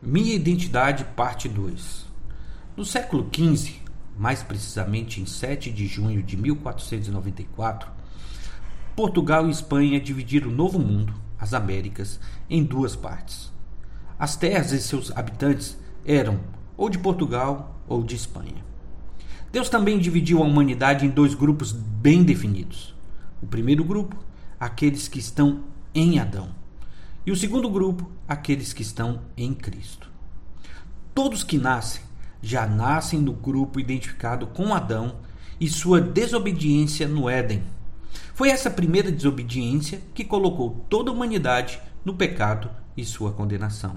Minha Identidade, Parte 2. No século XV, mais precisamente em 7 de junho de 1494, Portugal e Espanha dividiram o Novo Mundo, as Américas, em duas partes. As terras e seus habitantes eram ou de Portugal ou de Espanha. Deus também dividiu a humanidade em dois grupos bem definidos. O primeiro grupo, aqueles que estão em Adão e o segundo grupo, aqueles que estão em Cristo. Todos que nascem já nascem no grupo identificado com Adão e sua desobediência no Éden. Foi essa primeira desobediência que colocou toda a humanidade no pecado e sua condenação.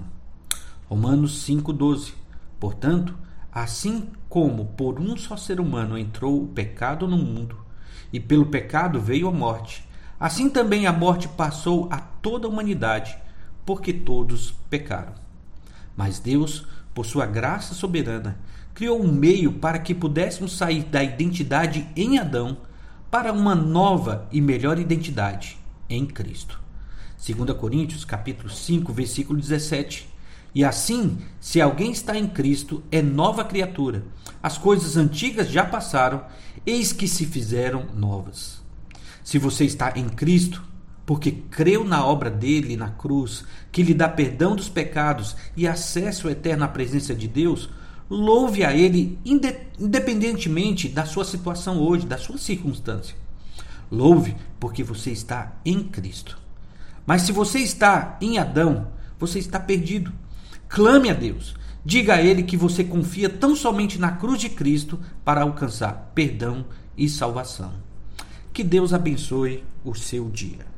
Romanos 5,12. Portanto, assim como por um só ser humano entrou o pecado no mundo, e pelo pecado veio a morte, Assim também a morte passou a toda a humanidade, porque todos pecaram. Mas Deus, por sua graça soberana, criou um meio para que pudéssemos sair da identidade em Adão para uma nova e melhor identidade em Cristo. 2 Coríntios capítulo 5, versículo 17. E assim, se alguém está em Cristo, é nova criatura. As coisas antigas já passaram, eis que se fizeram novas. Se você está em Cristo, porque creu na obra dele na cruz, que lhe dá perdão dos pecados e acesso eterno à presença de Deus, louve a ele independentemente da sua situação hoje, da sua circunstância. Louve porque você está em Cristo. Mas se você está em Adão, você está perdido. Clame a Deus. Diga a ele que você confia tão somente na cruz de Cristo para alcançar perdão e salvação. Que Deus abençoe o seu dia.